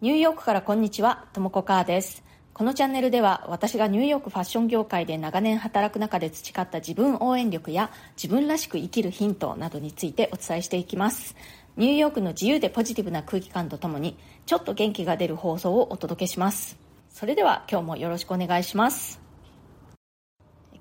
ニューヨークからこんにちは、ともこかーです。このチャンネルでは私がニューヨークファッション業界で長年働く中で培った自分応援力や自分らしく生きるヒントなどについてお伝えしていきます。ニューヨークの自由でポジティブな空気感とともにちょっと元気が出る放送をお届けします。それでは今日もよろしくお願いします。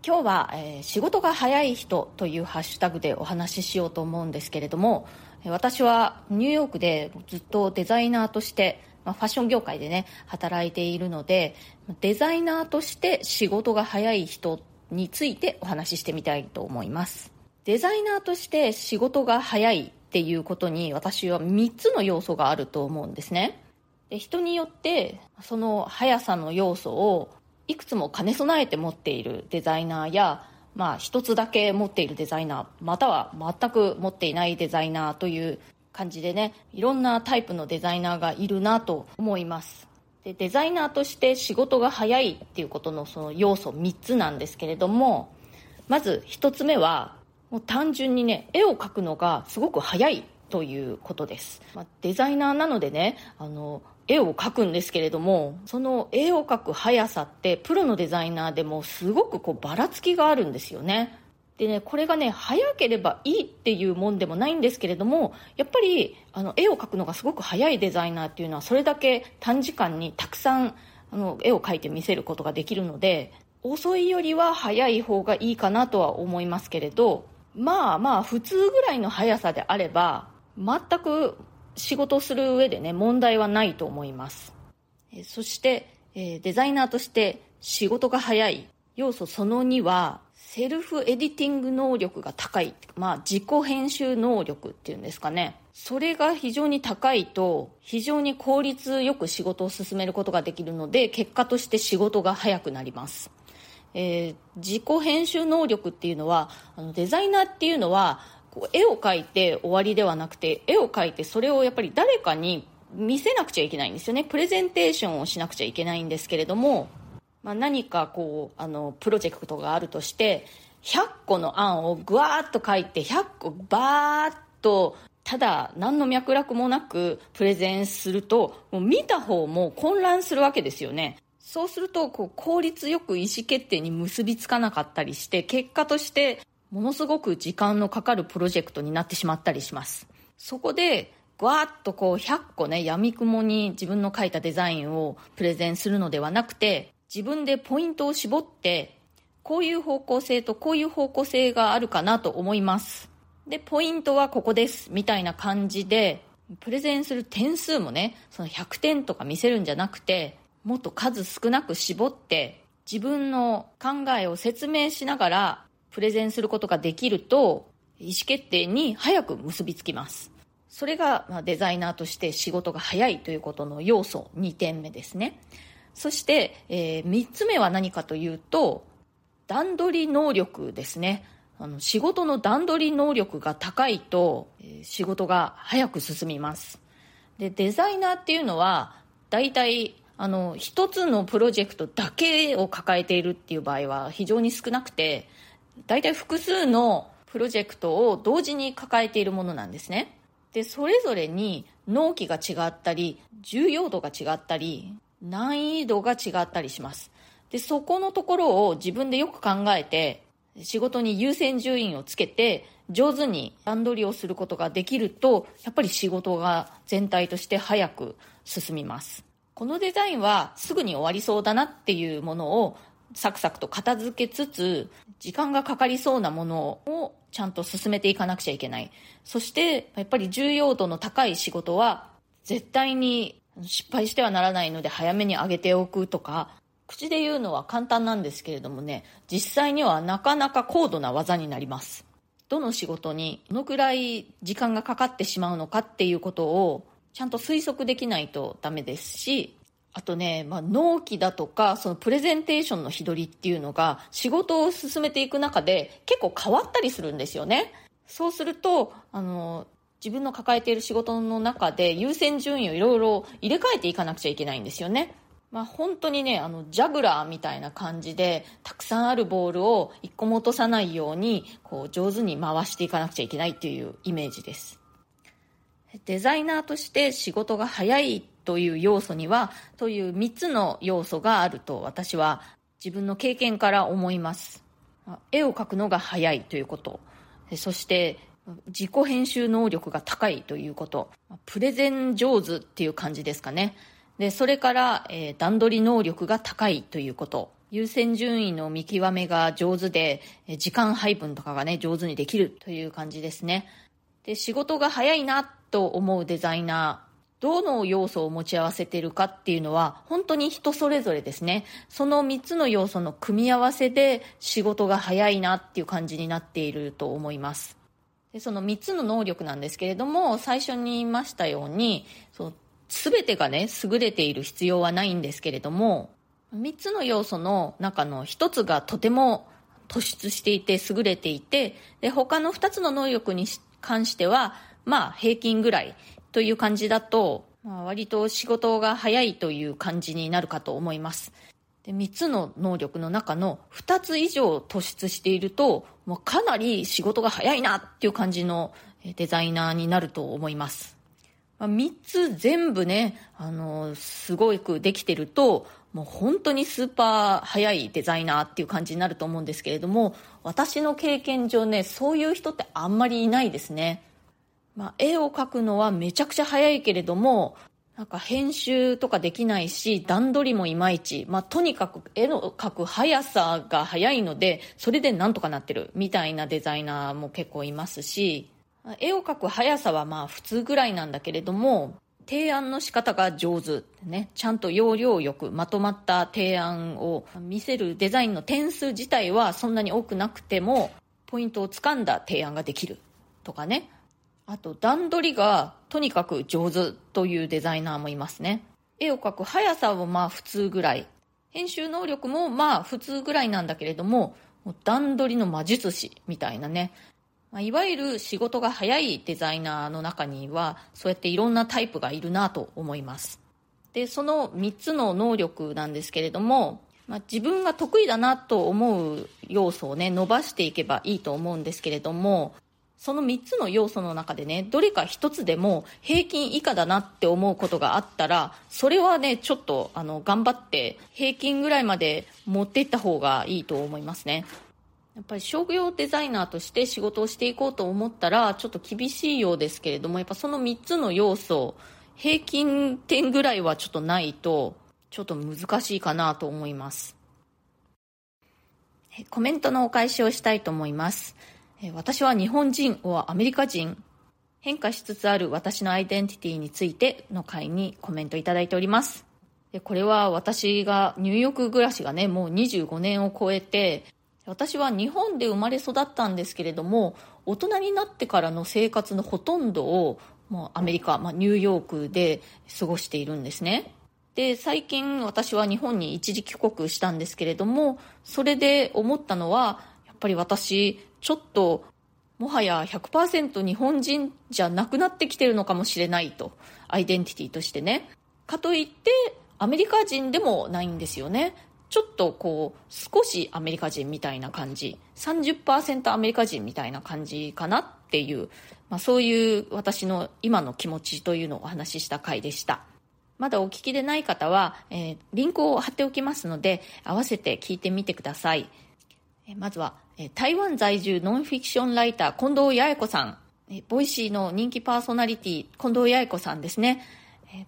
今日は、えー、仕事が早い人というハッシュタグでお話ししようと思うんですけれども私はニューヨークでずっとデザイナーとしてまあ、ファッション業界でね働いているのでデザイナーとして仕事が早い人についてお話ししてみたいと思います。デザイナーとして仕事が早いっていうことに私は3つの要素があると思うんですね。で人によってその速さの要素をいくつも兼ね備えて持っているデザイナーやまあ、一つだけ持っているデザイナーまたは全く持っていないデザイナーという感じでねいろんなタイプのデザイナーがいるなと思います。でデザイナーとして仕事が早いっていうことのその要素3つなんですけれどもまず1つ目はもう単純にね絵を描くのがすごく早いということです、まあ、デザイナーなのでねあの絵を描くんですけれどもその絵を描く速さってプロのデザイナーでもすごくこうばらつきがあるんですよね。でね、これがね、早ければいいっていうもんでもないんですけれども、やっぱり、あの、絵を描くのがすごく早いデザイナーっていうのは、それだけ短時間にたくさん、あの、絵を描いて見せることができるので、遅いよりは早い方がいいかなとは思いますけれど、まあまあ、普通ぐらいの速さであれば、全く仕事する上でね、問題はないと思います。そして、デザイナーとして仕事が早い要素その2は、セルフエディティング能力が高い、まあ、自己編集能力っていうんですかね。それが非常に高いと、非常に効率よく仕事を進めることができるので、結果として仕事が早くなります。えー、自己編集能力っていうのは、あのデザイナーっていうのは、こう絵を描いて終わりではなくて、絵を描いてそれをやっぱり誰かに見せなくちゃいけないんですよね。プレゼンテーションをしなくちゃいけないんですけれども、まあ、何かこうあのプロジェクトがあるとして100個の案をぐわーっと書いて100個バーッとただ何の脈絡もなくプレゼンするともう見た方も混乱するわけですよね。そうするとこう効率よく意思決定に結びつかなかったりして結果としてものすごく時間のかかるプロジェクトになってしまったりします。そこでぐわっとこう100個ね闇雲に自分の書いたデザインをプレゼンするのではなくて自分でポイントを絞ってこういう方向性とこういう方向性があるかなと思います。でポイントはここですみたいな感じでプレゼンする点数もねその100点とか見せるんじゃなくてもっと数少なく絞って自分の考えを説明しながらプレゼンすることができると意思決定に早く結びつきます。それがデザイナーとして仕事が早いということの要素2点目ですね。そして、えー、3つ目は何かというと、段取り能力ですね。あの仕事の段取り能力が高いと、え、仕事が早く進みます。で、デザイナーっていうのは、大体、あの、一つのプロジェクトだけを抱えているっていう場合は非常に少なくて、大体複数のプロジェクトを同時に抱えているものなんですね。で、それぞれに納期が違ったり、重要度が違ったり、難易度が違ったりします。で、そこのところを自分でよく考えて、仕事に優先順位をつけて、上手に段取りをすることができると、やっぱり仕事が全体として早く進みます。このデザインはすぐに終わりそうだなっていうものをサクサクと片付けつつ、時間がかかりそうなものをちゃんと進めていかなくちゃいけない。そして、やっぱり重要度の高い仕事は、絶対に失敗してはならないので早めに上げておくとか、口で言うのは簡単なんですけれどもね、実際にはなかなか高度な技になります。どの仕事にどのくらい時間がかかってしまうのかっていうことをちゃんと推測できないとダメですし、あとね、まあ、納期だとか、そのプレゼンテーションの日取りっていうのが仕事を進めていく中で結構変わったりするんですよね。そうすると、あの、自分の抱えている仕事の中で優先順位をいろいろ入れ替えていかなくちゃいけないんですよね。まあ、本当にね、あの、ジャグラーみたいな感じで、たくさんあるボールを一個も落とさないように、こう、上手に回していかなくちゃいけないっていうイメージです。デザイナーとして仕事が早いという要素には、という3つの要素があると私は自分の経験から思います。絵を描くのが早いということ。そして自己編集能力が高いということ。プレゼン上手っていう感じですかね。で、それから、えー、段取り能力が高いということ。優先順位の見極めが上手で、時間配分とかがね、上手にできるという感じですね。で、仕事が早いなと思うデザイナー、どの要素を持ち合わせているかっていうのは本当に人それぞれですね。その3つの要素の組み合わせで仕事が早いなっていう感じになっていると思います。でその3つの能力なんですけれども、最初に言いましたように、そう全てがね、優れている必要はないんですけれども、3つの要素の中の1つがとても突出していて優れていて、で、他の2つの能力に関しては、まあ平均ぐらいという感じだと、まあ、割と仕事が早いという感じになるかと思います。で3つの能力の中の2つ以上突出していると、もうかなり仕事が早いなっていう感じのデザイナーになると思います。まあ、3つ全部ね、あの、すごくできてると、もう本当にスーパー早いデザイナーっていう感じになると思うんですけれども、私の経験上ね、そういう人ってあんまりいないですね。まあ、絵を描くのはめちゃくちゃ早いけれども、なんか編集とかできないし、段取りもいまいち、まあ、とにかく絵の描く速さが速いので、それでなんとかなってる。みたいなデザイナーも結構いますし、絵を描く速さはまあ普通ぐらいなんだけれども、提案の仕方が上手ね、ちゃんと要領よくまとまった提案を見せるデザインの点数自体はそんなに多くなくても、ポイントをつかんだ提案ができるとかね。あと段取りがとにかく上手というデザイナーもいますね。絵を描く速さはまあ普通ぐらい。編集能力もまあ普通ぐらいなんだけれども、もう段取りの魔術師みたいなね。まあ、いわゆる仕事が早いデザイナーの中には、そうやっていろんなタイプがいるなと思います。で、その3つの能力なんですけれども、まあ、自分が得意だなと思う要素をね、伸ばしていけばいいと思うんですけれども、その3つの要素の中でね、どれか1つでも平均以下だなって思うことがあったら、それはね、ちょっとあの頑張って平均ぐらいまで持っていった方がいいと思いますね。やっぱり商業デザイナーとして仕事をしていこうと思ったら、ちょっと厳しいようですけれども、やっぱその3つの要素、平均点ぐらいはちょっとないと、ちょっと難しいかなと思います。コメントのお返しをしたいと思います。私は日本人はアメリカ人変化しつつある私のアイデンティティについての回にコメントいただいております。でこれは私がニューヨーク暮らしがね、もう25年を超えて、私は日本で生まれ育ったんですけれども大人になってからの生活のほとんどをもうアメリカ、まあ、ニューヨークで過ごしているんですねで最近私は日本に一時帰国したんですけれどもそれで思ったのはやっぱり私ちょっともはや100%日本人じゃなくなってきてるのかもしれないと。アイデンティティとしてね。かといってアメリカ人でもないんですよね。ちょっとこう、少しアメリカ人みたいな感じ、30%アメリカ人みたいな感じかなっていう、まあ、そういう私の今の気持ちというのをお話しした回でした。まだお聞きでない方は、えー、リンクを貼っておきますので、合わせて聞いてみてください。えー、まずは、台湾在住ノンフィクションライター、近藤弥生子さん。 Voicy の人気パーソナリティ、近藤弥生子さんですね。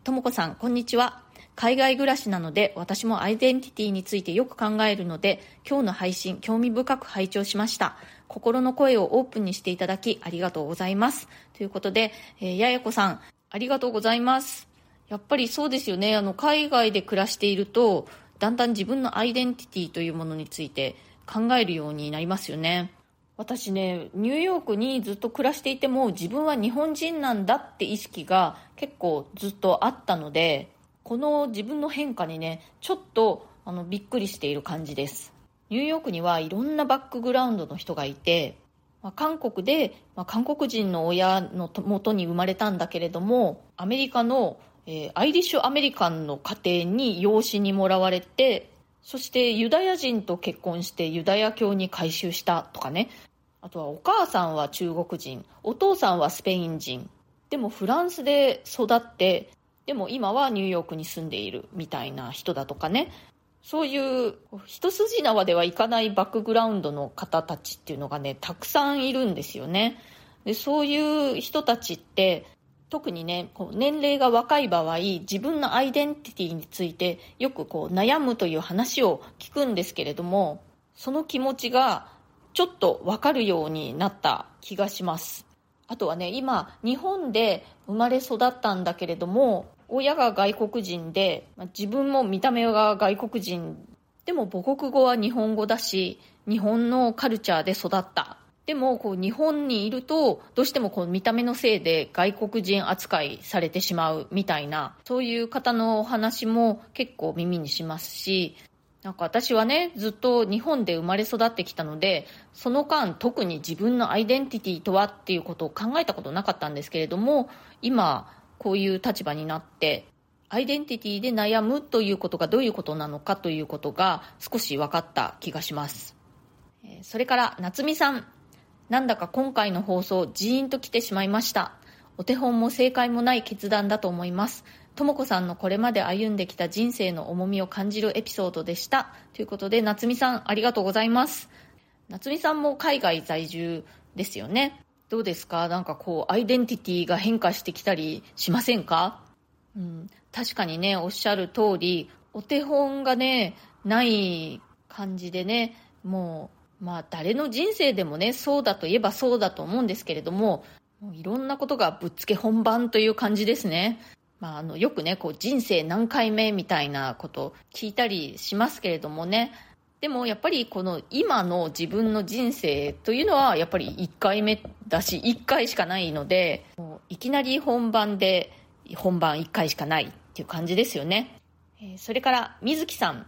ともこさん、こんにちは。海外暮らしなので私もアイデンティティについてよく考えるので今日の配信興味深く拝聴しました心の声をオープンにしていただきありがとうございますということで、えー、ややこさんありがとうございますやっぱりそうですよねあの海外で暮らしているとだんだん自分のアイデンティティというものについて考えるようになりますよね。私ねニューヨークにずっと暮らしていても自分は日本人なんだって意識が結構ずっとあったのでこの自分の変化にねちょっとあのびっくりしている感じです。ニューヨークにはいろんなバックグラウンドの人がいて、まあ、韓国で、まあ、韓国人の親のもとに生まれたんだけれどもアメリカの、えー、アイリッシュアメリカンの家庭に養子にもらわれてそしてユダヤ人と結婚してユダヤ教に改宗したとかね。あとはお母さんは中国人。お父さんはスペイン人。でもフランスで育ってでも今はニューヨークに住んでいる。みたいな人だとかね。そういう一筋縄ではいかないバックグラウンドの方たちっていうのがねたくさんいるんですよね。でそういう人たちって特にねこう年齢が若い場合自分のアイデンティティについてよくこう悩むという話を聞くんですけれどもその気持ちがちょっと分かるようになった気がします。あとはね今日本で生まれ育ったんだけれども親が外国人で自分も見た目が外国人。でも母国語は日本語だし日本のカルチャーで育った。でもこう日本にいるとどうしてもこう見た目のせいで外国人扱いされてしまうみたいなそういう方のお話も結構耳にしますしなんか私はねずっと日本で生まれ育ってきたのでその間特に自分のアイデンティティとはっていうことを考えたことなかったんですけれども今こういう立場になってアイデンティティで悩むということがどういうことなのかということが少し分かった気がします。それから夏美さん。なんだか今回の放送ジーンと来てしまいました。お手本も正解もない決断だと思います。とも子さんのこれまで歩んできた人生の重みを感じるエピソードでした。ということで夏美さんありがとうございます。夏美さんも海外在住ですよね。どうですか？なんかこうアイデンティティが変化してきたりしませんか、うん、確かにねおっしゃる通りお手本がねない感じでねもうまあ誰の人生でもねそうだといえばそうだと思うんですけれどももういろんなことがぶっつけ本番という感じですね。まあ、あのよくねこう人生何回目みたいなこと聞いたりしますけれどもね。でもやっぱりこの今の自分の人生というのはやっぱり1回目だし1回しかないのでいきなり本番で本番1回しかないっていう感じですよね。それから水木さん。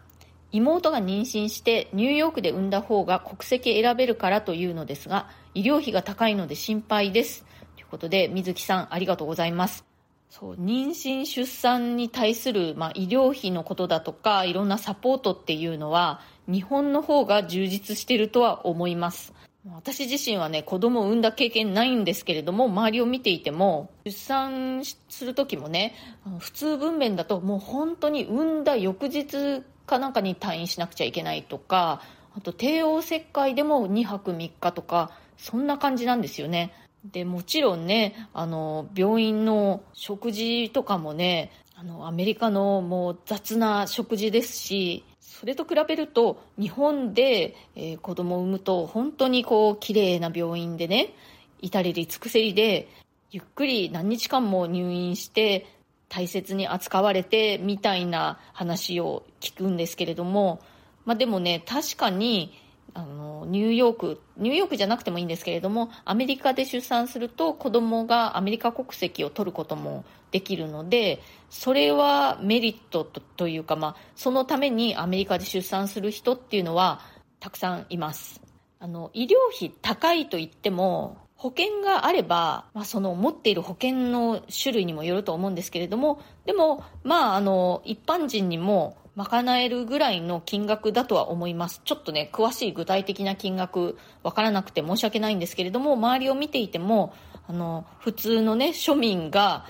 妹が妊娠してニューヨークで産んだ方が国籍選べるからというのですが医療費が高いので心配です。ということで水木さんありがとうございます。そう妊娠出産に対する、まあ、医療費のことだとかいろんなサポートっていうのは日本の方が充実してるとは思います。私自身はね子供を産んだ経験ないんですけれども周りを見ていても出産する時もね普通分娩だともう本当に産んだ翌日かなんかに退院しなくちゃいけないとかあと帝王切開でも2泊3日とかそんな感じなんですよね。でもちろんねあの病院の食事とかもねあのアメリカのもう雑な食事ですしそれと比べると日本で、えー、子供を産むと本当にこう綺麗な病院でね至れり尽くせりでゆっくり何日間も入院して大切に扱われてみたいな話を聞くんですけれども、まあ、でもね確かにあのニューヨークニューヨークじゃなくてもいいんですけれどもアメリカで出産すると子供がアメリカ国籍を取ることもできるのでそれはメリットというか、まあ、そのためにアメリカで出産する人っていうのはたくさんいます。あの医療費高いと言っても保険があれば、まあ、その持っている保険の種類にもよると思うんですけれどもでもまああの一般人にも賄えるぐらいの金額だとは思います。ちょっとね、詳しい具体的な金額わからなくて申し訳ないんですけれども、周りを見ていても、あの、普通のね、庶民が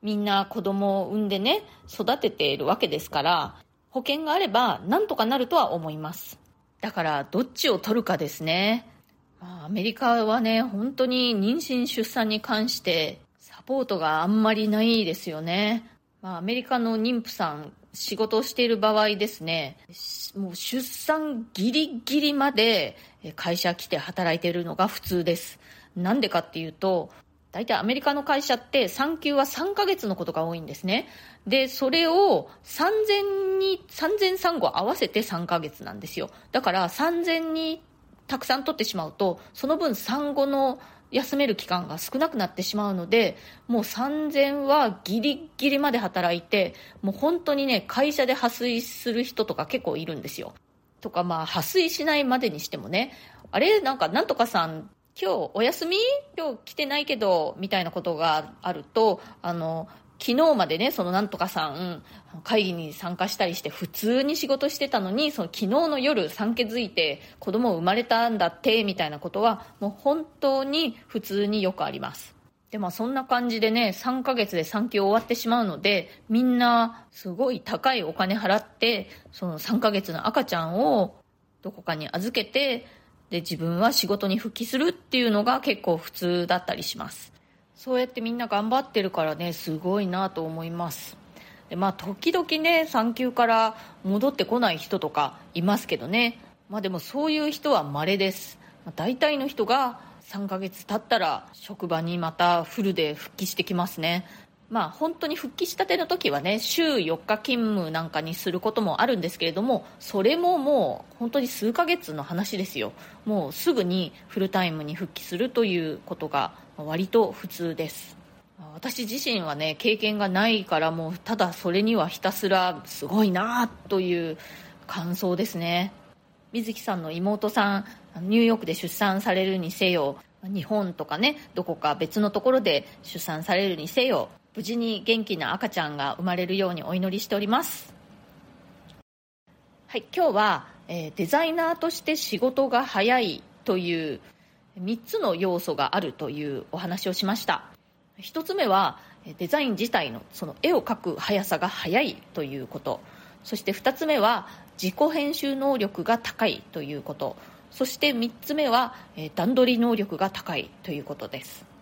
みんな子供を産んでね、育てているわけですから、保険があればなんとかなるとは思います。だから、どっちを取るかですね。まあ、アメリカはね、本当に妊娠出産に関してサポートがあんまりないですよね。まあ、アメリカの妊婦さん仕事をしている場合ですね、もう出産ギリギリまで会社来て働いているのが普通です。なんでかっていうと、大体アメリカの会社って産休は3ヶ月のことが多いんですね。で、それを3000に、3000産後合わせて3ヶ月なんですよ。だから3000にたくさん取ってしまうと、その分産後の休める期間が少なくなってしまうのでもう3000はギリギリまで働いてもう本当にね会社で破水する人とか結構いるんですよ。とかまあ破水しないまでにしてもねあれなんかなんとかさん今日お休み？今日来てないけどみたいなことがあるとあの昨日までね、そのなんとかさん、会議に参加したりして普通に仕事してたのに、その昨日の夜産気づいて子供生まれたんだって、みたいなことは、もう本当に普通によくあります。でまあそんな感じでね3ヶ月で産休終わってしまうのでみんなすごい高いお金払ってその3ヶ月の赤ちゃんをどこかに預けてで自分は仕事に復帰するっていうのが結構普通だったりしますそうやってみんな頑張ってるからねすごいなと思います。でまあ時々ね産休から戻ってこない人とかいますけどね。まあでもそういう人は稀です、まあ、大体の人が3ヶ月経ったら職場にまたフルで復帰してきますね。まあ本当に復帰したての時はね週4日勤務なんかにすることもあるんですけれどもそれももう本当に数ヶ月の話ですよ。もうすぐにフルタイムに復帰するということが割と普通です。私自身はね経験がないからもうただそれにはひたすらすごいなという感想ですね。水木さんの妹さんニューヨークで出産されるにせよ日本とかねどこか別のところで出産されるにせよ無事に元気な赤ちゃんが生まれるようにお祈りしております。はい今日は、えー、デザイナーとして仕事が早いという3つの要素があるというお話をしました。1つ目はデザイン自体のその絵を描く速さが速いということ。そして2つ目は自己編集能力が高いということ。そして3つ目は段取り能力が高いということです。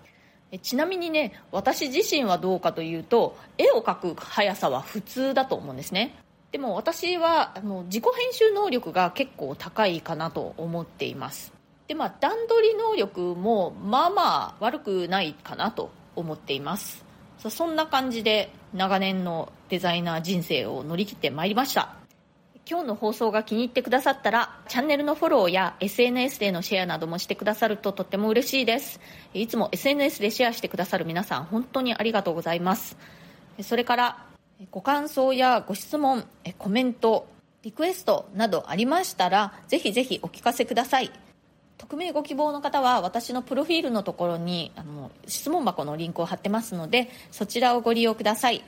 ちなみにね私自身はどうかというと絵を描く速さは普通だと思うんですね。でも私はあの自己編集能力が結構高いかなと思っています。でまあ段取り能力もまあまあ悪くないかなと思っています。そんな感じで長年のデザイナー人生を乗り切ってまいりました。今日の放送が気に入ってくださったらチャンネルのフォローや SNS でのシェアなどもしてくださるととっても嬉しいです。いつも SNS でシェアしてくださる皆さん本当にありがとうございます。それからご感想やご質問コメントリクエストなどありましたらぜひぜひお聞かせください。匿名ご希望の方は私のプロフィールのところにあの質問箱のリンクを貼ってますのでそちらをご利用ください。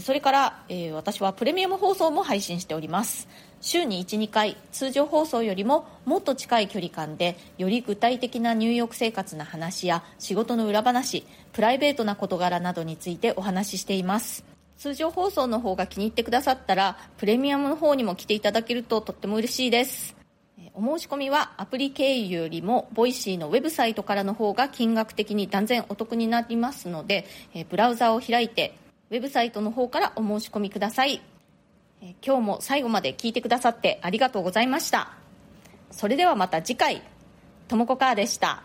それから、えー、私はプレミアム放送も配信しております。週に12回通常放送よりももっと近い距離感でより具体的なニューヨーク生活の話や仕事の裏話プライベートな事柄などについてお話ししています。通常放送の方が気に入ってくださったらプレミアムの方にも来ていただけるととっても嬉しいです。お申し込みはアプリ経由よりも Voicy のウェブサイトからの方が金額的に断然お得になりますのでブラウザを開いてウェブサイトの方からお申し込みください。え今日も最後まで聞いてくださってありがとうございました。それではまた次回、ともこかーでした。